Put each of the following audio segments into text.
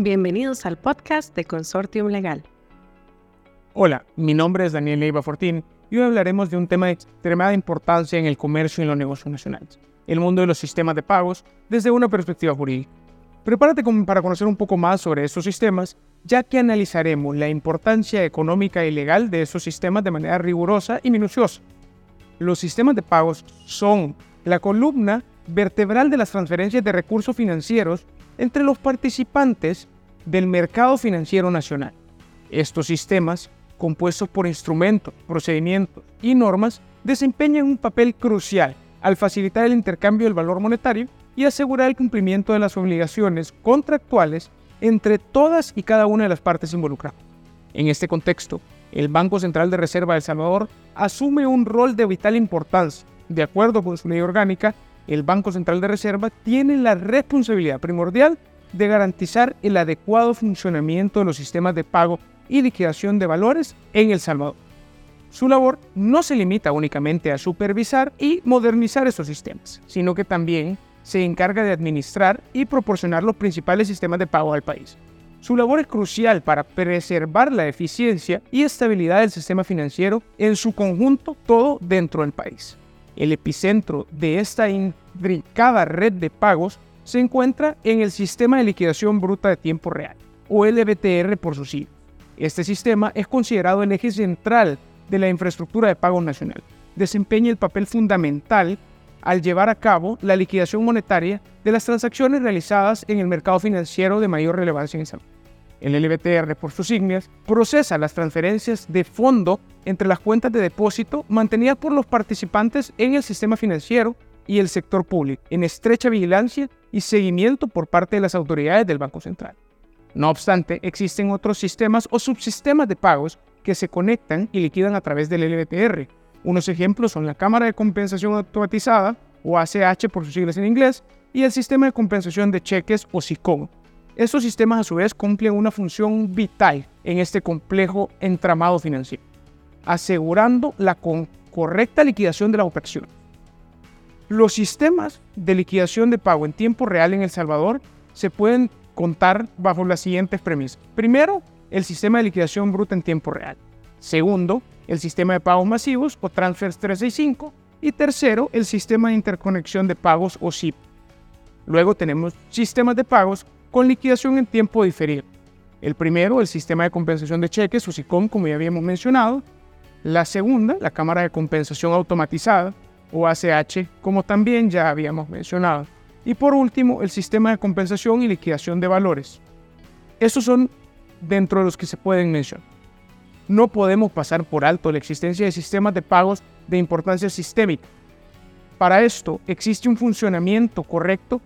Bienvenidos al podcast de Consortium Legal. Hola, mi nombre es Daniel Leiva Fortín y hoy hablaremos de un tema de extremada importancia en el comercio y en los negocios nacionales, el mundo de los sistemas de pagos desde una perspectiva jurídica. Prepárate para conocer un poco más sobre estos sistemas, ya que analizaremos la importancia económica y legal de estos sistemas de manera rigurosa y minuciosa. Los sistemas de pagos son la columna vertebral de las transferencias de recursos financieros entre los participantes del mercado financiero nacional. Estos sistemas, compuestos por instrumentos, procedimientos y normas, desempeñan un papel crucial al facilitar el intercambio del valor monetario y asegurar el cumplimiento de las obligaciones contractuales entre todas y cada una de las partes involucradas. En este contexto, el Banco Central de Reserva de El Salvador asume un rol de vital importancia. De acuerdo con su ley orgánica, el Banco Central de Reserva tiene la responsabilidad primordial de garantizar el adecuado funcionamiento de los sistemas de pago y liquidación de valores en El Salvador. Su labor no se limita únicamente a supervisar y modernizar estos sistemas, sino que también se encarga de administrar y proporcionar los principales sistemas de pago al país. Su labor es crucial para preservar la eficiencia y estabilidad del sistema financiero en su conjunto, todo dentro del país. El epicentro de esta intrincada red de pagos se encuentra en el Sistema de Liquidación Bruta de Tiempo Real, o LBTR por su siglas. Este sistema es considerado el eje central de la infraestructura de pago nacional. Desempeña el papel fundamental al llevar a cabo la liquidación monetaria de las transacciones realizadas en el mercado financiero de mayor relevancia en el Salvador. El LBTR, por sus siglas, procesa las transferencias de fondo entre las cuentas de depósito mantenidas por los participantes en el sistema financiero y el sector público, en estrecha vigilancia y seguimiento por parte de las autoridades del Banco Central. No obstante, existen otros sistemas o subsistemas de pagos que se conectan y liquidan a través del LBTR. Unos ejemplos son la Cámara de Compensación Automatizada, o ACH por sus siglas en inglés, y el Sistema de Compensación de Cheques, o SICOM, estos sistemas a su vez cumplen una función vital en este complejo entramado financiero, asegurando la correcta liquidación de la operación. Los sistemas de liquidación de pago en tiempo real en El Salvador se pueden contar bajo las siguientes premisas. Primero, el sistema de liquidación bruta en tiempo real. Segundo, el sistema de pagos masivos o Transfers 365. Y tercero, el sistema de interconexión de pagos o SIP. Luego tenemos sistemas de pagos con liquidación en tiempo diferido. El primero, el sistema de compensación de cheques, o SICOM, como ya habíamos mencionado. La segunda, la cámara de compensación automatizada, o ACH, como también ya habíamos mencionado. Y por último, el sistema de compensación y liquidación de valores. Estos son dentro de los que se pueden mencionar. No podemos pasar por alto la existencia de sistemas de pagos de importancia sistémica. Para esto existe un funcionamiento correcto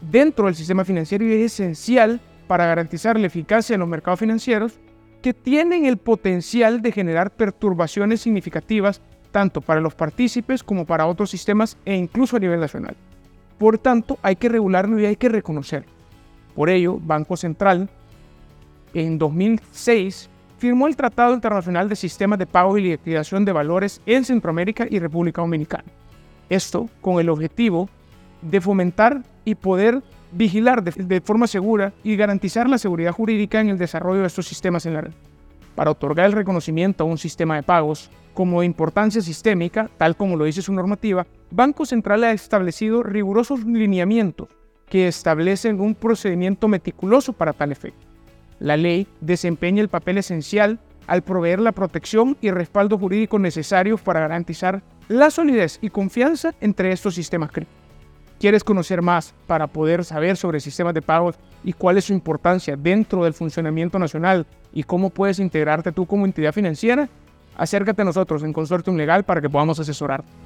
dentro del sistema financiero y es esencial para garantizar la eficacia de los mercados financieros que tienen el potencial de generar perturbaciones significativas tanto para los partícipes como para otros sistemas e incluso a nivel nacional. Por tanto, hay que regularlo y hay que reconocerlo. Por ello, Banco Central en 2006 firmó el Tratado Internacional de Sistemas de Pago y Liquidación de Valores en Centroamérica y República Dominicana. Esto con el objetivo de fomentar y poder vigilar de, forma segura y garantizar la seguridad jurídica en el desarrollo de estos sistemas en la red. Para otorgar el reconocimiento a un sistema de pagos como importancia sistémica, tal como lo dice su normativa, Banco Central ha establecido rigurosos lineamientos que establecen un procedimiento meticuloso para tal efecto. La ley desempeña el papel esencial al proveer la protección y respaldo jurídico necesarios para garantizar la solidez y confianza entre estos sistemas críticos. ¿Quieres conocer más para poder saber sobre sistemas de pagos y cuál es su importancia dentro del funcionamiento nacional y cómo puedes integrarte tú como entidad financiera? Acércate a nosotros en Consortium Legal para que podamos asesorarte.